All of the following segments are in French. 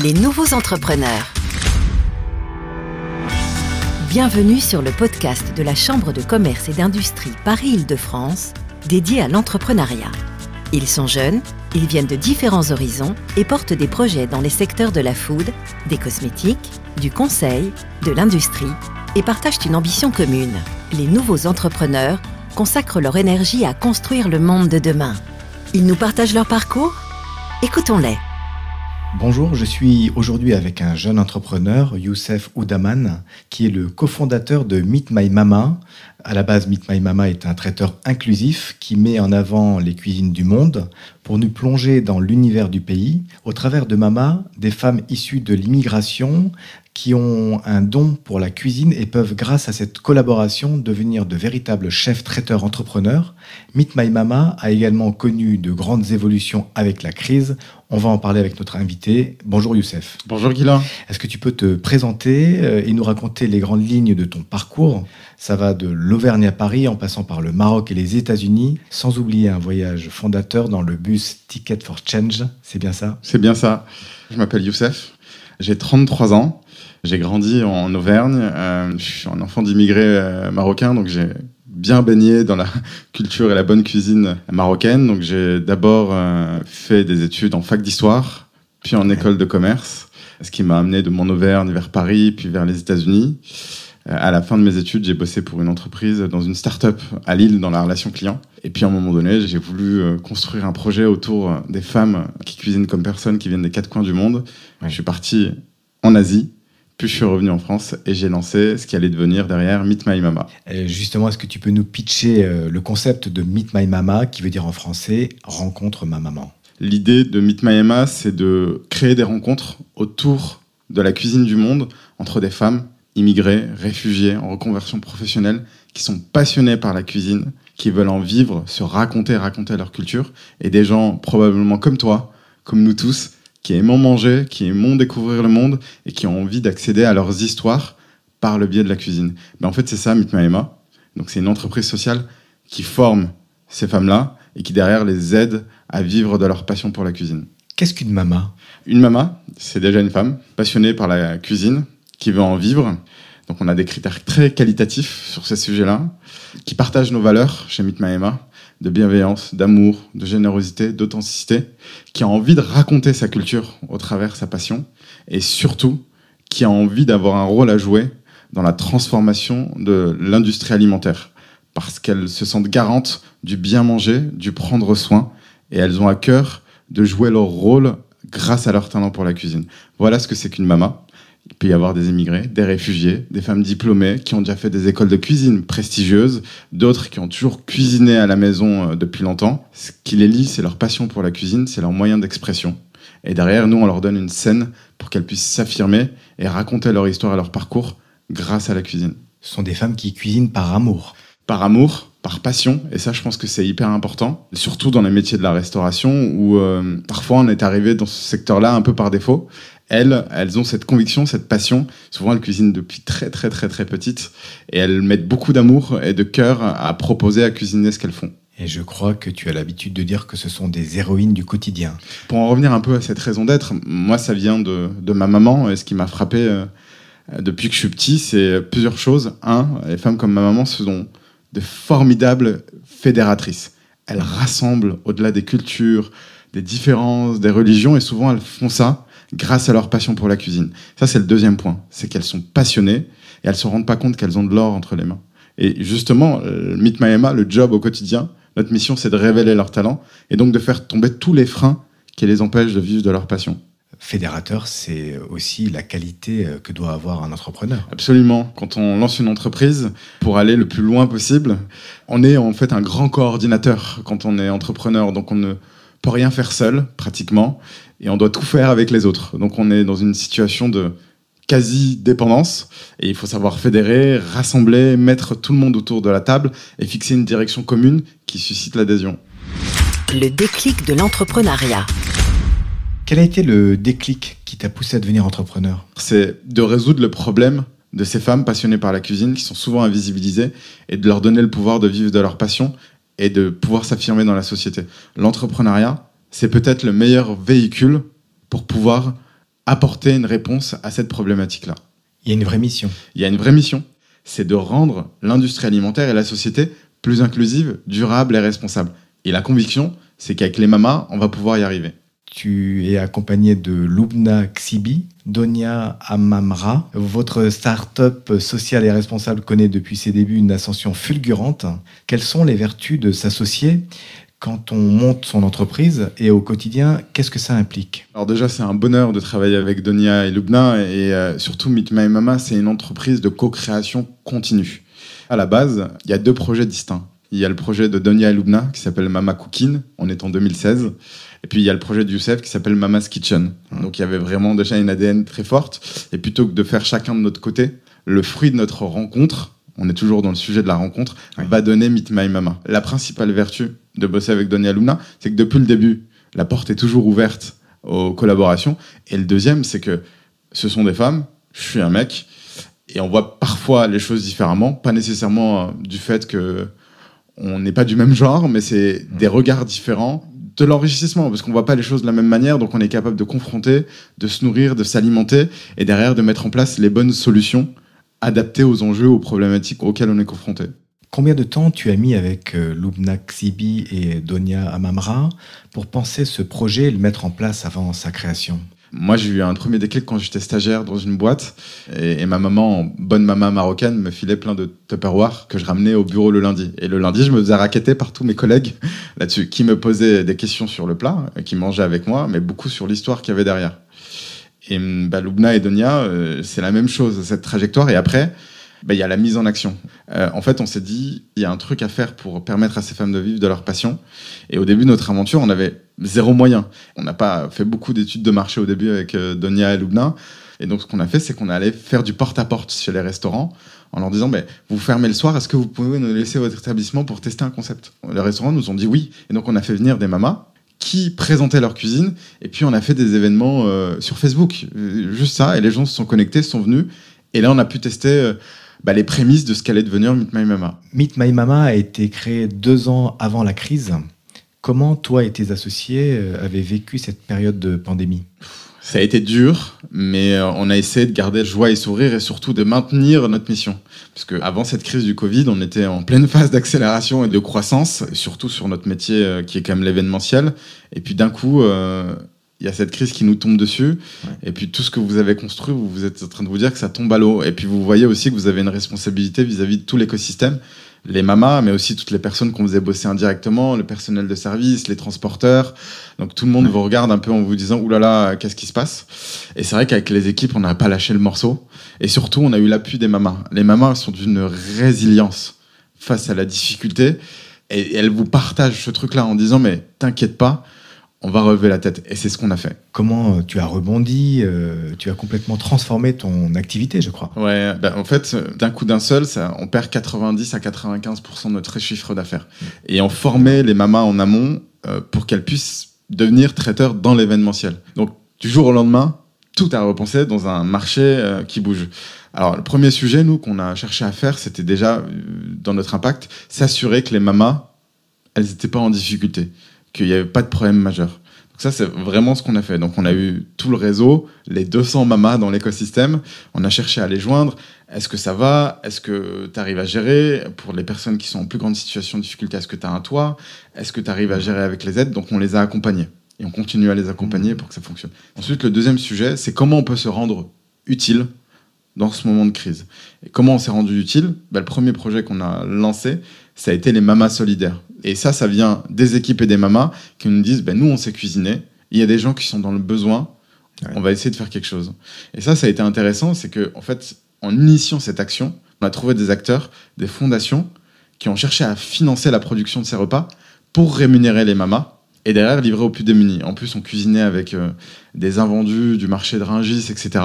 Les nouveaux entrepreneurs. Bienvenue sur le podcast de la Chambre de commerce et d'industrie Paris-Île-de-France, dédié à l'entrepreneuriat. Ils sont jeunes, ils viennent de différents horizons et portent des projets dans les secteurs de la food, des cosmétiques, du conseil, de l'industrie et partagent une ambition commune. Les nouveaux entrepreneurs consacrent leur énergie à construire le monde de demain. Ils nous partagent leur parcours? Écoutons-les. Bonjour, je suis aujourd'hui avec un jeune entrepreneur, Youssef Oudaman, qui est le cofondateur de Meet My Mama. À la base, Meet My Mama est un traiteur inclusif qui met en avant les cuisines du monde pour nous plonger dans l'univers du pays au travers de Mama, des femmes issues de l'immigration qui ont un don pour la cuisine et peuvent, grâce à cette collaboration, devenir de véritables chefs traiteurs entrepreneurs. Meet My Mama a également connu de grandes évolutions avec la crise. On va en parler avec notre invité. Bonjour Youssef. Bonjour Guilain. Est-ce que tu peux te présenter euh, et nous raconter les grandes lignes de ton parcours? Ça va de l'Auvergne à Paris en passant par le Maroc et les États-Unis, sans oublier un voyage fondateur dans le bus Ticket for Change. C'est bien ça? C'est bien ça. Je m'appelle Youssef. J'ai 33 ans. J'ai grandi en Auvergne. Euh, je suis un enfant d'immigrés euh, marocains, donc j'ai bien baigné dans la culture et la bonne cuisine marocaine. Donc j'ai d'abord euh, fait des études en fac d'histoire, puis en école de commerce, ce qui m'a amené de mon Auvergne vers Paris, puis vers les États-Unis. à la fin de mes études, j'ai bossé pour une entreprise dans une start-up à Lille dans la relation client. Et puis à un moment donné, j'ai voulu construire un projet autour des femmes qui cuisinent comme personne, qui viennent des quatre coins du monde. Je suis parti en Asie puis je suis revenu en France et j'ai lancé ce qui allait devenir derrière Meet My Mama. justement, est-ce que tu peux nous pitcher euh, le concept de Meet My Mama, qui veut dire en français rencontre ma maman? L'idée de Meet My Mama, c'est de créer des rencontres autour de la cuisine du monde entre des femmes immigrées, réfugiées, en reconversion professionnelle, qui sont passionnées par la cuisine, qui veulent en vivre, se raconter, raconter leur culture, et des gens probablement comme toi, comme nous tous, qui aiment manger, qui aiment découvrir le monde et qui ont envie d'accéder à leurs histoires par le biais de la cuisine. Ben, en fait, c'est ça, Mitmaema. Donc, c'est une entreprise sociale qui forme ces femmes-là et qui derrière les aide à vivre de leur passion pour la cuisine. Qu'est-ce qu'une mama? Une mama, c'est déjà une femme passionnée par la cuisine, qui veut en vivre. Donc on a des critères très qualitatifs sur ces sujets-là, qui partagent nos valeurs chez Mitmaema, de bienveillance, d'amour, de générosité, d'authenticité, qui a envie de raconter sa culture au travers de sa passion, et surtout qui a envie d'avoir un rôle à jouer dans la transformation de l'industrie alimentaire, parce qu'elles se sentent garantes du bien manger, du prendre soin, et elles ont à cœur de jouer leur rôle grâce à leur talent pour la cuisine. Voilà ce que c'est qu'une mama. Il peut y avoir des immigrés, des réfugiés, des femmes diplômées qui ont déjà fait des écoles de cuisine prestigieuses, d'autres qui ont toujours cuisiné à la maison euh, depuis longtemps. Ce qui les lie, c'est leur passion pour la cuisine, c'est leur moyen d'expression. Et derrière, nous, on leur donne une scène pour qu'elles puissent s'affirmer et raconter leur histoire et leur parcours grâce à la cuisine. Ce sont des femmes qui cuisinent par amour. Par amour, par passion, et ça je pense que c'est hyper important, surtout dans les métiers de la restauration où euh, parfois on est arrivé dans ce secteur-là un peu par défaut, elles, elles ont cette conviction, cette passion. Souvent, elles cuisinent depuis très, très, très, très petites. Et elles mettent beaucoup d'amour et de cœur à proposer à cuisiner ce qu'elles font. Et je crois que tu as l'habitude de dire que ce sont des héroïnes du quotidien. Pour en revenir un peu à cette raison d'être, moi, ça vient de, de, ma maman. Et ce qui m'a frappé euh, depuis que je suis petit, c'est plusieurs choses. Un, les femmes comme ma maman sont de formidables fédératrices. Elles rassemblent au-delà des cultures, des différences, des religions, et souvent elles font ça grâce à leur passion pour la cuisine. Ça, c'est le deuxième point. C'est qu'elles sont passionnées et elles se rendent pas compte qu'elles ont de l'or entre les mains. Et justement, euh, Meet My Emma, le job au quotidien, notre mission, c'est de révéler leur talent et donc de faire tomber tous les freins qui les empêchent de vivre de leur passion. Fédérateur, c'est aussi la qualité euh, que doit avoir un entrepreneur. Absolument. Quand on lance une entreprise, pour aller le plus loin possible, on est en fait un grand coordinateur quand on est entrepreneur. Donc on ne peut rien faire seul, pratiquement et on doit tout faire avec les autres. Donc on est dans une situation de quasi-dépendance et il faut savoir fédérer, rassembler, mettre tout le monde autour de la table et fixer une direction commune qui suscite l'adhésion. Le déclic de l'entrepreneuriat. Quel a été le déclic qui t'a poussé à devenir entrepreneur? C'est de résoudre le problème de ces femmes passionnées par la cuisine qui sont souvent invisibilisées et de leur donner le pouvoir de vivre de leur passion et de pouvoir s'affirmer dans la société. L'entrepreneuriat, c'est peut-être le meilleur véhicule pour pouvoir apporter une réponse à cette problématique-là. Il y a une vraie mission. Il y a une vraie mission, c'est de rendre l'industrie alimentaire et la société plus inclusive, durable et responsable. Et la conviction, c'est qu'avec les mamas, on va pouvoir y arriver. Tu es accompagné de Lubna Xibi, Donia Amamra. Votre start-up sociale et responsable connaît depuis ses débuts une ascension fulgurante. Quelles sont les vertus de s'associer quand on monte son entreprise et au quotidien, qu'est-ce que ça implique? Alors déjà, c'est un bonheur de travailler avec Donia et Lubna et euh, surtout Meet My Mama, c'est une entreprise de co-création continue. À la base, il y a deux projets distincts. Il y a le projet de Donia et Lubna qui s'appelle Mama Cooking, on est en 2016. Et puis il y a le projet de Youssef qui s'appelle Mama's Kitchen. Donc il y avait vraiment déjà une ADN très forte. Et plutôt que de faire chacun de notre côté, le fruit de notre rencontre, on est toujours dans le sujet de la rencontre, va donner Meet My Mama. La principale vertu de bosser avec Donia Lubna, c'est que depuis le début, la porte est toujours ouverte aux collaborations. Et le deuxième, c'est que ce sont des femmes, je suis un mec, et on voit parfois les choses différemment, pas nécessairement euh, du fait que on n'est pas du même genre, mais c'est des regards différents, de l'enrichissement, parce qu'on voit pas les choses de la même manière, donc on est capable de confronter, de se nourrir, de s'alimenter, et derrière de mettre en place les bonnes solutions adaptées aux enjeux, aux problématiques auxquelles on est confronté. Combien de temps tu as mis avec euh, Lubna Xibi et Donia Amamra pour penser ce projet et le mettre en place avant sa création? Moi, j'ai eu un premier déclic quand j'étais stagiaire dans une boîte et, ma maman, bonne maman marocaine, me filait plein de Tupperware que je ramenais au bureau le lundi. Et le lundi, je me faisais raqueter par tous mes collègues là-dessus, qui me posaient des questions sur le plat, qui mangeaient avec moi, mais beaucoup sur l'histoire qu'il y avait derrière. Et bah, Lubna et Donia, euh, c'est la même chose, cette trajectoire. Et après, bah, il y a la mise en action. Euh, en fait, on s'est dit, il y a un truc à faire pour permettre à ces femmes de vivre de leur passion. Et au début de notre aventure, on avait zéro moyen. On n'a pas fait beaucoup d'études de marché au début avec euh, Donia et Lubna. Et donc, ce qu'on a fait, c'est qu'on allait faire du porte-à-porte chez les restaurants en leur disant, mais vous fermez le soir, est-ce que vous pouvez nous laisser votre établissement pour tester un concept? Les restaurants nous ont dit oui. Et donc, on a fait venir des mamas qui présentaient leur cuisine. Et puis, on a fait des événements euh, sur Facebook. Juste ça. Et les gens se sont connectés, sont venus. Et là, on a pu tester bah, les prémices de ce qu'allait devenir Meet My Mama. Meet My Mama a été créé deux ans avant la crise. Comment toi et tes associés euh, avez vécu cette période de pandémie? Ça a été dur, mais euh, on a essayé de garder joie et sourire et surtout de maintenir notre mission. Parce que avant cette crise du Covid, on était en pleine phase d'accélération et de croissance, surtout sur notre métier euh, qui est quand même l'événementiel. Et puis d'un coup, il y a cette crise qui nous tombe dessus. Et puis tout ce que vous avez construit, vous, vous êtes en train de vous dire que ça tombe à l'eau. Et puis vous voyez aussi que vous avez une responsabilité vis-à-vis de tout l'écosystème. Les mamas, mais aussi toutes les personnes qu'on faisait bosser indirectement, le personnel de service, les transporteurs. Donc tout le monde vous regarde un peu en vous disant oulala, là là, qu'est-ce qui se passe? Et c'est vrai qu'avec les équipes, on n'a pas lâché le morceau. Et surtout, on a eu l'appui des mamas. Les mamas sont d'une résilience face à la difficulté. Et elles vous partagent ce truc-là en disant mais t'inquiète pas, on va relever la tête. Et c'est ce qu'on a fait. Comment euh, tu as rebondi euh, Tu as complètement transformé ton activité, je crois. Ouais, ben, en fait, d'un coup d'un seul, ça, on perd 90 à 95% de notre chiffre d'affaires. Et on formait les mamas en amont euh, pour qu'elles puissent devenir traiteurs dans l'événementiel. Donc, du jour au lendemain, tout a repensé dans un marché qui bouge. Alors, le premier sujet, nous, qu'on a cherché à faire, c'était déjà, dans notre impact, s'assurer que les mamas, elles n'étaient pas en difficulté qu'il n'y avait pas de problème majeur. Donc ça, c'est vraiment ce qu'on a fait. Donc on a eu tout le réseau, les 200 mamas dans l'écosystème. On a cherché à les joindre. Est-ce que ça va? Est-ce que tu arrives à gérer? Pour les personnes qui sont en plus grande situation de difficulté, est-ce que tu as un toit? Est-ce que tu arrives à gérer avec les aides? Donc on les a accompagnés. Et on continue à les accompagner pour que ça fonctionne. Ensuite, le deuxième sujet, c'est comment on peut se rendre utile dans ce moment de crise. Et comment on s'est rendu utile? Ben, Le premier projet qu'on a lancé, ça a été les mamas solidaires. Et ça, ça vient des équipes et des mamas qui nous disent, ben, nous, on sait cuisiner. Il y a des gens qui sont dans le besoin. On va essayer de faire quelque chose. Et ça, ça a été intéressant. C'est que, en fait, en initiant cette action, on a trouvé des acteurs, des fondations qui ont cherché à financer la production de ces repas pour rémunérer les mamas et derrière livrer aux plus démunis. En plus, on cuisinait avec euh, des invendus du marché de Ringis, etc.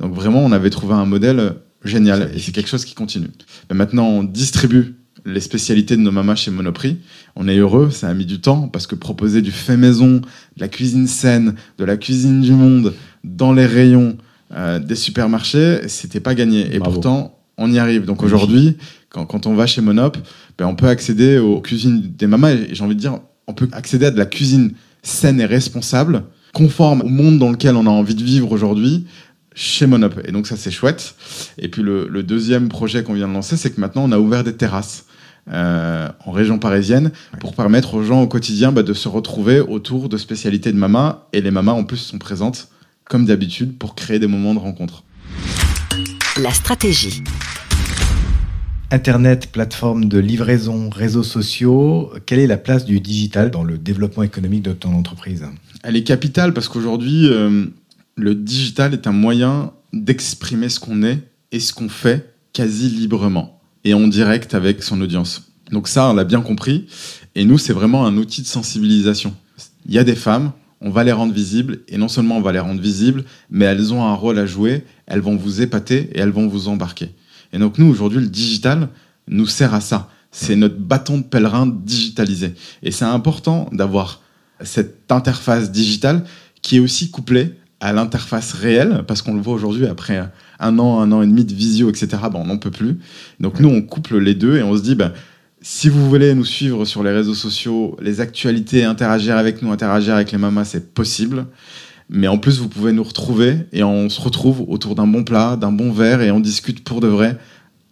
Donc vraiment, on avait trouvé un modèle euh, génial et c'est quelque chose qui continue. Mais maintenant, on distribue les spécialités de nos mamas chez Monoprix. On est heureux, ça a mis du temps parce que proposer du fait maison, de la cuisine saine, de la cuisine du monde dans les rayons euh, des supermarchés, c'était pas gagné. Et pourtant, on y arrive. Donc aujourd'hui, quand, on va chez Monop, ben, on peut accéder aux cuisines des mamas et j'ai envie de dire, on peut accéder à de la cuisine saine et responsable conforme au monde dans lequel on a envie de vivre aujourd'hui chez Monop. Et donc ça c'est chouette. Et puis le, le deuxième projet qu'on vient de lancer, c'est que maintenant on a ouvert des terrasses. Euh, en région parisienne pour permettre aux gens au quotidien bah, de se retrouver autour de spécialités de mamas et les mamas en plus sont présentes comme d'habitude pour créer des moments de rencontre. La stratégie. Internet, plateforme de livraison, réseaux sociaux, quelle est la place du digital dans le développement économique de ton entreprise? Elle est capitale parce qu'aujourd'hui, euh, le digital est un moyen d'exprimer ce qu'on est et ce qu'on fait quasi librement et en direct avec son audience. Donc ça, on l'a bien compris. Et nous, c'est vraiment un outil de sensibilisation. Il y a des femmes, on va les rendre visibles, et non seulement on va les rendre visibles, mais elles ont un rôle à jouer, elles vont vous épater et elles vont vous embarquer. Et donc nous, aujourd'hui, le digital nous sert à ça. C'est notre bâton de pèlerin digitalisé. Et c'est important d'avoir cette interface digitale qui est aussi couplée à l'interface réelle, parce qu'on le voit aujourd'hui après un an, un an et demi de visio, etc. Ben, on n'en peut plus. Donc nous, on couple les deux et on se dit, ben, si vous voulez nous suivre sur les réseaux sociaux, les actualités, interagir avec nous, interagir avec les mamas, c'est possible. Mais en plus, vous pouvez nous retrouver et on se retrouve autour d'un bon plat, d'un bon verre et on discute pour de vrai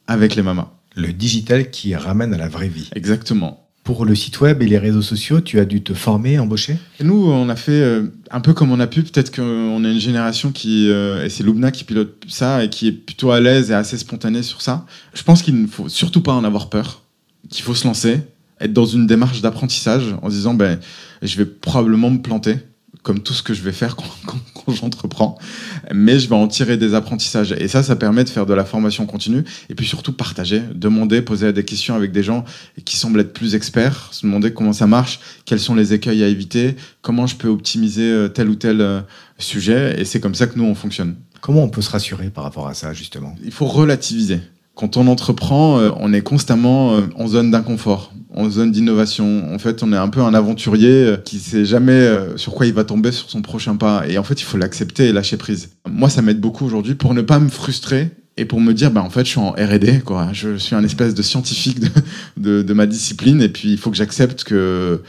avec les mamas. Le digital qui ramène à la vraie vie. Exactement. Pour le site web et les réseaux sociaux, tu as dû te former, embaucher? Nous, on a fait euh, un peu comme on a pu. Peut-être qu'on a une génération qui, euh, et c'est Loubna qui pilote ça et qui est plutôt à l'aise et assez spontanée sur ça. Je pense qu'il ne faut surtout pas en avoir peur, qu'il faut se lancer, être dans une démarche d'apprentissage en se disant, ben, je vais probablement me planter comme tout ce que je vais faire quand, quand, quand j'entreprends, mais je vais en tirer des apprentissages. Et ça, ça permet de faire de la formation continue, et puis surtout partager, demander, poser des questions avec des gens qui semblent être plus experts, se demander comment ça marche, quels sont les écueils à éviter, comment je peux optimiser euh, tel ou tel euh, sujet, et c'est comme ça que nous, on fonctionne. Comment on peut se rassurer par rapport à ça, justement? Il faut relativiser. Quand on entreprend, euh, on est constamment en zone d'inconfort en zone d'innovation. En fait, on est un peu un aventurier euh, qui sait jamais euh, sur quoi il va tomber sur son prochain pas. Et en fait, il faut l'accepter et lâcher prise. Moi, ça m'aide beaucoup aujourd'hui pour ne pas me frustrer et pour me dire, bah, en fait, je suis en R&D, quoi. Je suis un espèce de scientifique de, de, de ma discipline et puis il faut que j'accepte que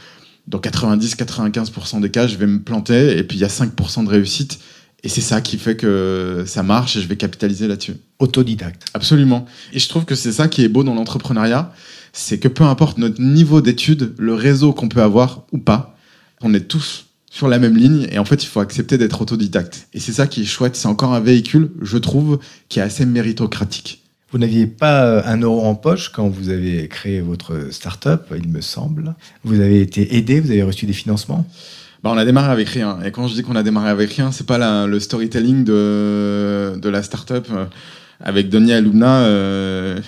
dans 90-95% des cas, je vais me planter et puis il y a 5% de réussite. Et c'est ça qui fait que ça marche et je vais capitaliser là-dessus. Autodidacte. Absolument. Et je trouve que c'est ça qui est beau dans l'entrepreneuriat, c'est que peu importe notre niveau d'études, le réseau qu'on peut avoir ou pas, on est tous sur la même ligne et en fait il faut accepter d'être autodidacte. Et c'est ça qui est chouette, c'est encore un véhicule, je trouve, qui est assez méritocratique. Vous n'aviez pas un euro en poche quand vous avez créé votre start-up, il me semble. Vous avez été aidé, vous avez reçu des financements? Bah, on a démarré avec rien. Et quand je dis qu'on a démarré avec rien, c'est pas la, le storytelling de, de la start-up. Avec Denis Alumna, euh,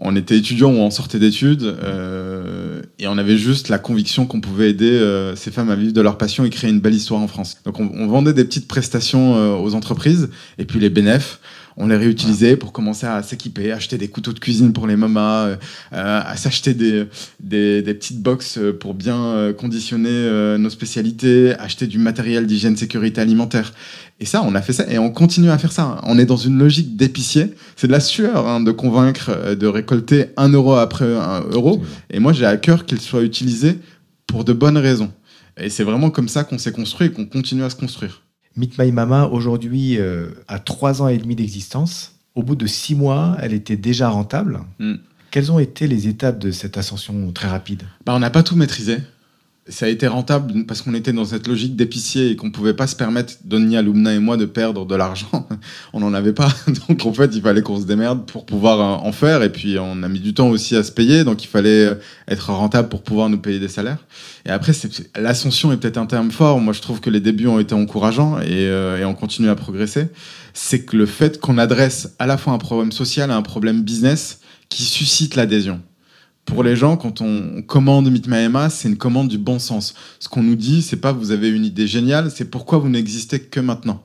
on était étudiants ou on sortait d'études euh, et on avait juste la conviction qu'on pouvait aider euh, ces femmes à vivre de leur passion et créer une belle histoire en France. Donc on, on vendait des petites prestations euh, aux entreprises et puis les bénéfices on les réutilisait pour commencer à s'équiper, acheter des couteaux de cuisine pour les mamas, euh, à s'acheter des, des, des, petites boxes pour bien euh, conditionner euh, nos spécialités, acheter du matériel d'hygiène sécurité alimentaire. Et ça, on a fait ça et on continue à faire ça. On est dans une logique d'épicier. C'est de la sueur hein, de convaincre de récolter un euro après un euro. Et moi, j'ai à cœur qu'il soit utilisé pour de bonnes raisons. Et c'est vraiment comme ça qu'on s'est construit et qu'on continue à se construire. Meet My Mama, aujourd'hui, euh, a trois ans et demi d'existence. Au bout de six mois, elle était déjà rentable. Mm. Quelles ont été les étapes de cette ascension très rapide? Bah, On n'a pas tout maîtrisé. Ça a été rentable parce qu'on était dans cette logique d'épicier et qu'on pouvait pas se permettre, Donia, Lumna et moi, de perdre de l'argent. on n'en avait pas. Donc en fait, il fallait qu'on se démerde pour pouvoir euh, en faire. Et puis on a mis du temps aussi à se payer. Donc il fallait euh, être rentable pour pouvoir nous payer des salaires. Et après, l'ascension est peut-être un terme fort. Moi, je trouve que les débuts ont été encourageants et, euh, et on continue à progresser. C'est que le fait qu'on adresse à la fois un problème social et un problème business qui suscite l'adhésion pour les gens, quand on commande Meet My Emma, c'est une commande du bon sens. Ce qu'on nous dit, c'est pas vous avez une idée géniale, c'est pourquoi vous n'existez que maintenant.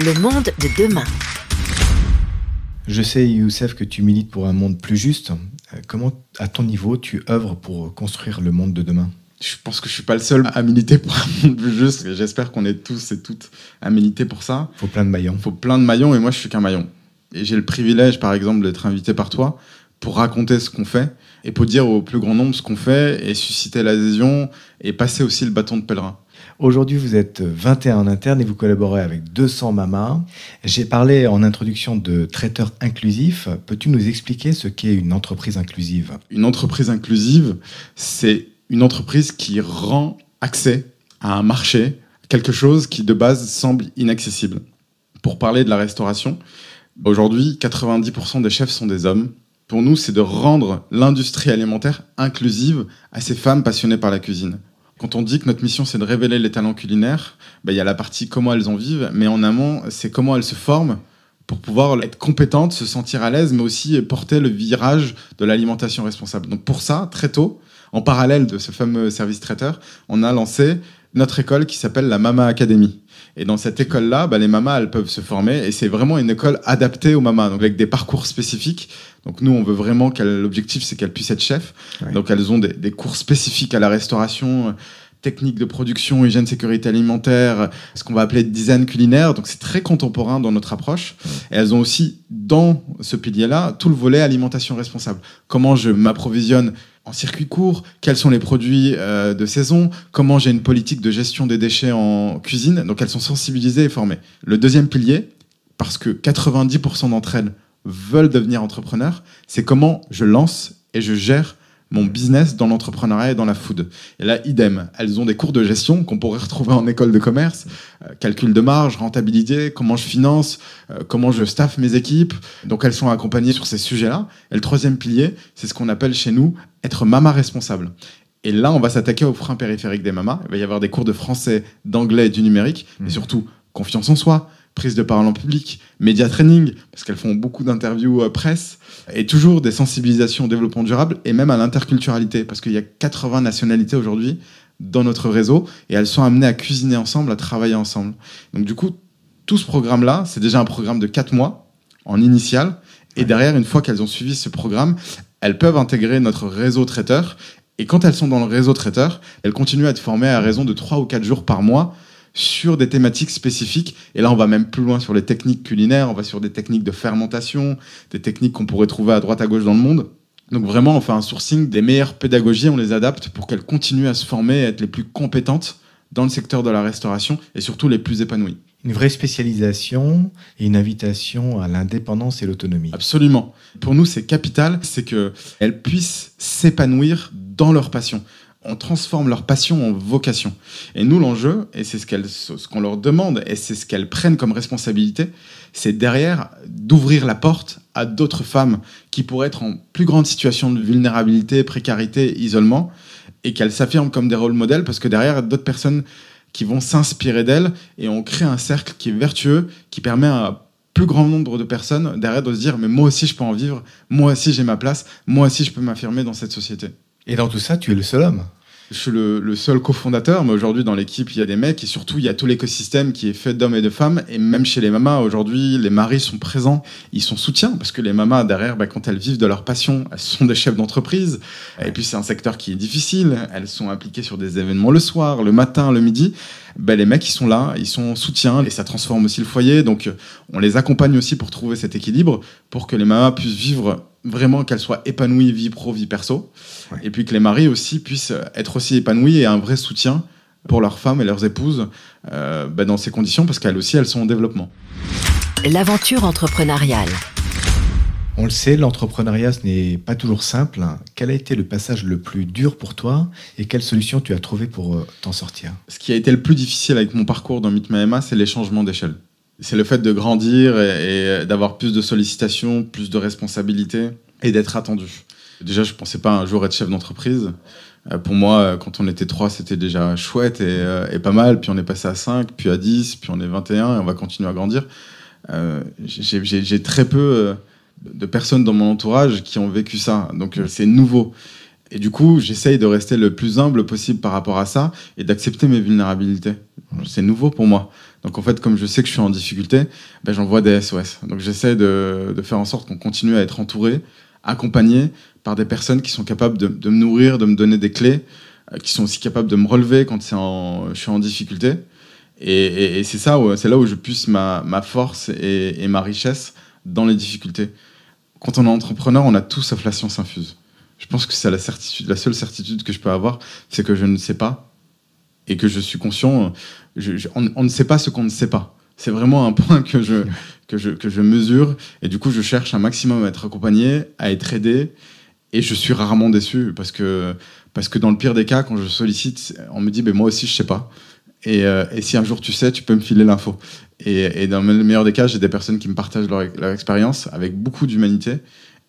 Le monde de demain. Je sais, Youssef, que tu milites pour un monde plus juste. Comment, à ton niveau, tu œuvres pour construire le monde de demain? Je pense que je suis pas le seul à militer pour un monde plus juste. J'espère qu'on est tous et toutes à militer pour ça. Il faut plein de maillons. Il faut plein de maillons et moi, je suis qu'un maillon. Et j'ai le privilège, par exemple, d'être invité par toi pour raconter ce qu'on fait et pour dire au plus grand nombre ce qu'on fait et susciter l'adhésion et passer aussi le bâton de pèlerin. Aujourd'hui, vous êtes 21 en interne et vous collaborez avec 200 mamas. J'ai parlé en introduction de traiteur inclusif. Peux-tu nous expliquer ce qu'est une entreprise inclusive? Une entreprise inclusive, c'est une entreprise qui rend accès à un marché quelque chose qui de base semble inaccessible. Pour parler de la restauration, aujourd'hui, 90% des chefs sont des hommes. Pour nous, c'est de rendre l'industrie alimentaire inclusive à ces femmes passionnées par la cuisine. Quand on dit que notre mission, c'est de révéler les talents culinaires, bah, il y a la partie comment elles en vivent, mais en amont, c'est comment elles se forment pour pouvoir être compétentes, se sentir à l'aise, mais aussi porter le virage de l'alimentation responsable. Donc pour ça, très tôt, en parallèle de ce fameux service traiteur, on a lancé notre école qui s'appelle la Mama Academy. Et dans cette école-là, bah, les mamas, elles peuvent se former et c'est vraiment une école adaptée aux mamas, donc avec des parcours spécifiques. Donc nous, on veut vraiment qu'elle, l'objectif, c'est qu'elles puissent être chefs. Donc elles ont des, des, cours spécifiques à la restauration, techniques de production, hygiène, sécurité alimentaire, ce qu'on va appeler design culinaire. Donc c'est très contemporain dans notre approche. Et elles ont aussi dans ce pilier-là tout le volet alimentation responsable. Comment je m'approvisionne en circuit court, quels sont les produits euh, de saison, comment j'ai une politique de gestion des déchets en cuisine. Donc elles sont sensibilisées et formées. Le deuxième pilier, parce que 90% d'entre elles veulent devenir entrepreneurs, c'est comment je lance et je gère mon business dans l'entrepreneuriat et dans la food. Et là, idem, elles ont des cours de gestion qu'on pourrait retrouver en école de commerce, euh, calcul de marge, rentabilité, comment je finance, euh, comment je staff mes équipes. Donc elles sont accompagnées sur ces sujets-là. Et le troisième pilier, c'est ce qu'on appelle chez nous être mama responsable. Et là, on va s'attaquer aux freins périphériques des mamas. Il va y avoir des cours de français, d'anglais du numérique, mais mmh. surtout confiance en soi, prise de parole en public, média training, parce qu'elles font beaucoup d'interviews euh, presse, et toujours des sensibilisations au développement durable et même à l'interculturalité, parce qu'il y a 80 nationalités aujourd'hui dans notre réseau, et elles sont amenées à cuisiner ensemble, à travailler ensemble. Donc du coup, tout ce programme-là, c'est déjà un programme de 4 mois en initial, et derrière, une fois qu'elles ont suivi ce programme, elles peuvent intégrer notre réseau traiteur, et quand elles sont dans le réseau traiteur, elles continuent à être formées à raison de 3 ou 4 jours par mois sur des thématiques spécifiques. Et là, on va même plus loin sur les techniques culinaires, on va sur des techniques de fermentation, des techniques qu'on pourrait trouver à droite à gauche dans le monde. Donc vraiment, on fait un sourcing des meilleures pédagogies, on les adapte pour qu'elles continuent à se former, à être les plus compétentes dans le secteur de la restauration et surtout les plus épanouies. Une vraie spécialisation et une invitation à l'indépendance et l'autonomie. Absolument. Pour nous, c'est capital, c'est qu'elles puissent s'épanouir dans leur passion on transforme leur passion en vocation. Et nous, l'enjeu, et c'est ce qu'on ce leur demande, et c'est ce qu'elles prennent comme responsabilité, c'est derrière d'ouvrir la porte à d'autres femmes qui pourraient être en plus grande situation de vulnérabilité, précarité, isolement, et qu'elles s'affirment comme des rôles modèles, parce que derrière, d'autres personnes qui vont s'inspirer d'elles, et on crée un cercle qui est vertueux, qui permet à un plus grand nombre de personnes derrière de se dire, mais moi aussi je peux en vivre, moi aussi j'ai ma place, moi aussi je peux m'affirmer dans cette société. Et dans tout ça, tu es le seul homme. Je suis le, seul cofondateur, mais aujourd'hui dans l'équipe il y a des mecs et surtout il y a tout l'écosystème qui est fait d'hommes et de femmes et même chez les mamas aujourd'hui les maris sont présents, ils sont soutiens parce que les mamas derrière bah, quand elles vivent de leur passion, elles sont des chefs d'entreprise et puis c'est un secteur qui est difficile, elles sont impliquées sur des événements le soir, le matin, le midi, bah, les mecs ils sont là, ils sont en soutien et ça transforme aussi le foyer donc on les accompagne aussi pour trouver cet équilibre pour que les mamas puissent vivre vraiment qu'elles soient épanouies vie pro, vie perso. Et puis que les maris aussi puissent être aussi épanouis et un vrai soutien pour leurs femmes et leurs épouses euh, bah, dans ces conditions parce qu'elles aussi, elles sont en développement. L'aventure entrepreneuriale. On le sait, l'entrepreneuriat, ce n'est pas toujours simple. Quel a été le passage le plus dur pour toi et quelle solution tu as trouvé pour euh, t'en sortir? Ce qui a été le plus difficile avec mon parcours dans Mitma c'est les changements d'échelle c'est le fait de grandir et, d'avoir plus de sollicitations, plus de responsabilités et d'être attendu. Déjà, je pensais pas un jour être chef d'entreprise. Euh, pour moi, euh, quand on était trois, c'était déjà chouette euh, et, pas mal. Puis on est passé à 5, puis à 10, puis on est 21 et on va continuer à grandir. J'ai très peu de personnes dans mon entourage qui ont vécu ça. Donc c'est nouveau. Et du coup, j'essaye de rester le plus humble possible par rapport à ça et d'accepter mes vulnérabilités. C'est nouveau pour moi. Donc en fait, comme je sais que je suis en difficulté, ben, j'envoie des SOS. Donc j'essaie de, faire en sorte qu'on continue à être entouré, accompagné par des personnes qui sont capables de, me nourrir, de me donner des clés, euh, qui sont aussi capables de me relever quand je suis en difficulté. Et, c'est ça, c'est là où je puisse ma, force et, ma richesse dans les difficultés. Quand on est entrepreneur, on a tout sauf la science infuse. Je pense que c'est la la seule certitude que je peux avoir, c'est que je ne sais pas et que je suis conscient. on, ne sait pas ce qu'on ne sait pas. C'est vraiment un point que je, que, je, que je mesure. Et du coup, je cherche un maximum à être accompagné, à être aidé. Et je suis rarement déçu parce que, parce que dans le pire des cas, quand je sollicite, on me dit ben, Moi aussi, je sais pas. Et, euh, et, si un jour tu sais, tu peux me filer l'info. Et, et, dans le meilleur des cas, j'ai des personnes qui me partagent leur, leur expérience avec beaucoup d'humanité.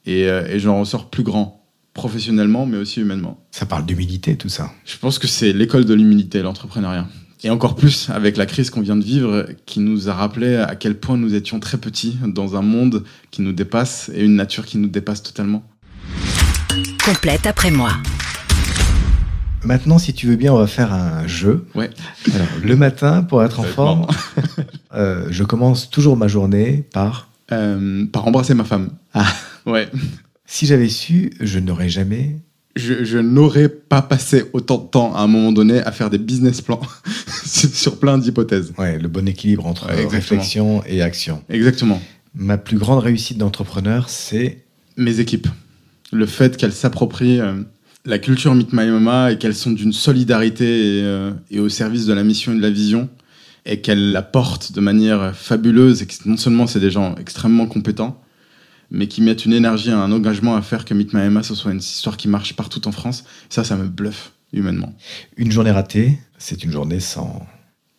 Et, euh, et j'en ressors plus grand, professionnellement, mais aussi humainement. Ça parle d'humilité, tout ça. Je pense que c'est l'école de l'humilité, l'entrepreneuriat. Et encore plus avec la crise qu'on vient de vivre, qui nous a rappelé à quel point nous étions très petits dans un monde qui nous dépasse et une nature qui nous dépasse totalement. Complète après moi. Maintenant, si tu veux bien, on va faire un jeu. Ouais. Alors, le matin, pour être en forme, euh, je commence toujours ma journée par. Euh, par embrasser ma femme. Ah. Ouais. Si j'avais su, je n'aurais jamais je, n'aurais pas passé autant de temps à un moment donné à faire des business plans sur plein d'hypothèses. Ouais, le bon équilibre entre réflexion et action. Exactement. Ma plus grande réussite d'entrepreneur, c'est mes équipes. Le fait qu'elles s'approprient euh, la culture Meet My Mama et qu'elles sont d'une solidarité et, euh, et, au service de la mission et de la vision et qu'elles la portent de manière fabuleuse et que non seulement c'est des gens extrêmement compétents, mais qui mettent une énergie, un engagement à faire que Meet My Emma, ce soit une histoire qui marche partout en France. Ça, ça me bluffe humainement. Une journée ratée, c'est une journée sans.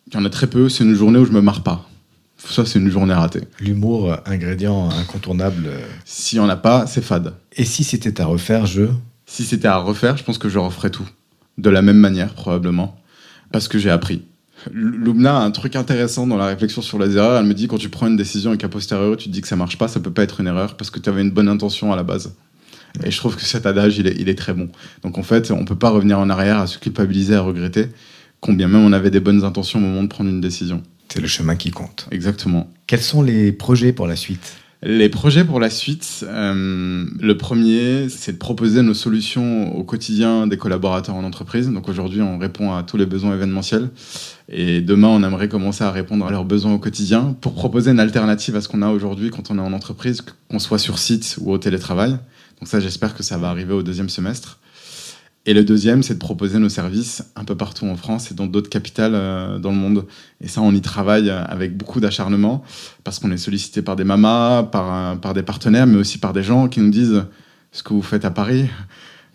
Il y en a très peu, c'est une journée où je me marre pas. Ça, c'est une journée ratée. L'humour, ingrédient incontournable. S'il n'y en a pas, c'est fade. Et si c'était à refaire, je? Si c'était à refaire, je pense que je referais tout. De la même manière, probablement. Parce que j'ai appris. Lumna a un truc intéressant dans la réflexion sur les erreurs. Elle me dit quand tu prends une décision et qu'à posteriori tu te dis que ça marche pas, ça peut pas être une erreur parce que tu avais une bonne intention à la base. Et je trouve que cet adage, il est, il est très bon. Donc en fait, on peut pas revenir en arrière à se culpabiliser, à regretter, combien même on avait des bonnes intentions au moment de prendre une décision. C'est le chemin qui compte. Exactement. Quels sont les projets pour la suite? Les projets pour la suite, euh, le premier, c'est de proposer nos solutions au quotidien des collaborateurs en entreprise. Donc aujourd'hui, on répond à tous les besoins événementiels. Et demain, on aimerait commencer à répondre à leurs besoins au quotidien pour proposer une alternative à ce qu'on a aujourd'hui quand on est en entreprise, qu'on soit sur site ou au télétravail. Donc ça, j'espère que ça va arriver au deuxième semestre. Et le deuxième, c'est de proposer nos services un peu partout en France et dans d'autres capitales euh, dans le monde. Et ça, on y travaille avec beaucoup d'acharnement parce qu'on est sollicité par des mamas, par, euh, par des partenaires, mais aussi par des gens qui nous disent ce que vous faites à Paris.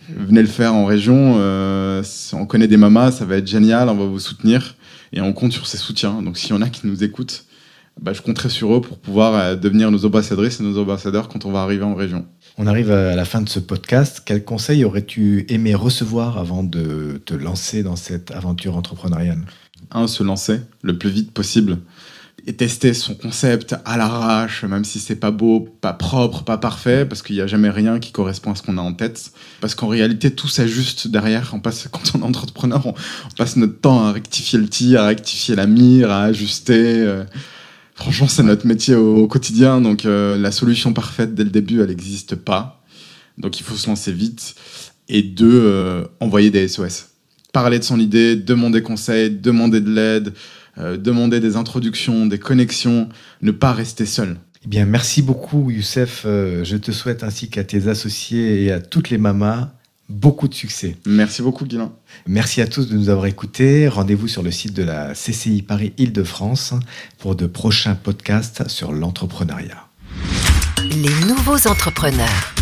Venez le faire en région. Euh, on connaît des mamas, ça va être génial, on va vous soutenir. Et on compte sur ces soutiens. Donc s'il y en a qui nous écoutent, bah, je compterai sur eux pour pouvoir devenir nos ambassadrices et nos ambassadeurs quand on va arriver en région. On arrive à la fin de ce podcast. Quel conseil aurais-tu aimé recevoir avant de te lancer dans cette aventure entrepreneuriale? Un, se lancer le plus vite possible et tester son concept à l'arrache, même si c'est pas beau, pas propre, pas parfait, parce qu'il n'y a jamais rien qui correspond à ce qu'on a en tête. Parce qu'en réalité, tout s'ajuste derrière. On passe, quand on est entrepreneur, on, passe notre temps à rectifier le tir, à rectifier la mire, à ajuster. Euh, Franchement, c'est notre métier au, quotidien, donc euh, la solution parfaite dès le début, elle n'existe pas. Donc il faut se lancer vite. Et deux, euh, envoyer des SOS. Parler de son idée, demander conseil, demander de l'aide, euh, demander des introductions, des connexions, ne pas rester seul. Eh bien, merci beaucoup, Youssef. je te souhaite ainsi qu'à tes associés et à toutes les mamas beaucoup de succès. Merci beaucoup, Guilain. Merci à tous de nous avoir écoutés. Rendez-vous sur le site de la CCI Paris Île-de-France pour de prochains podcasts sur l'entrepreneuriat. Les nouveaux entrepreneurs.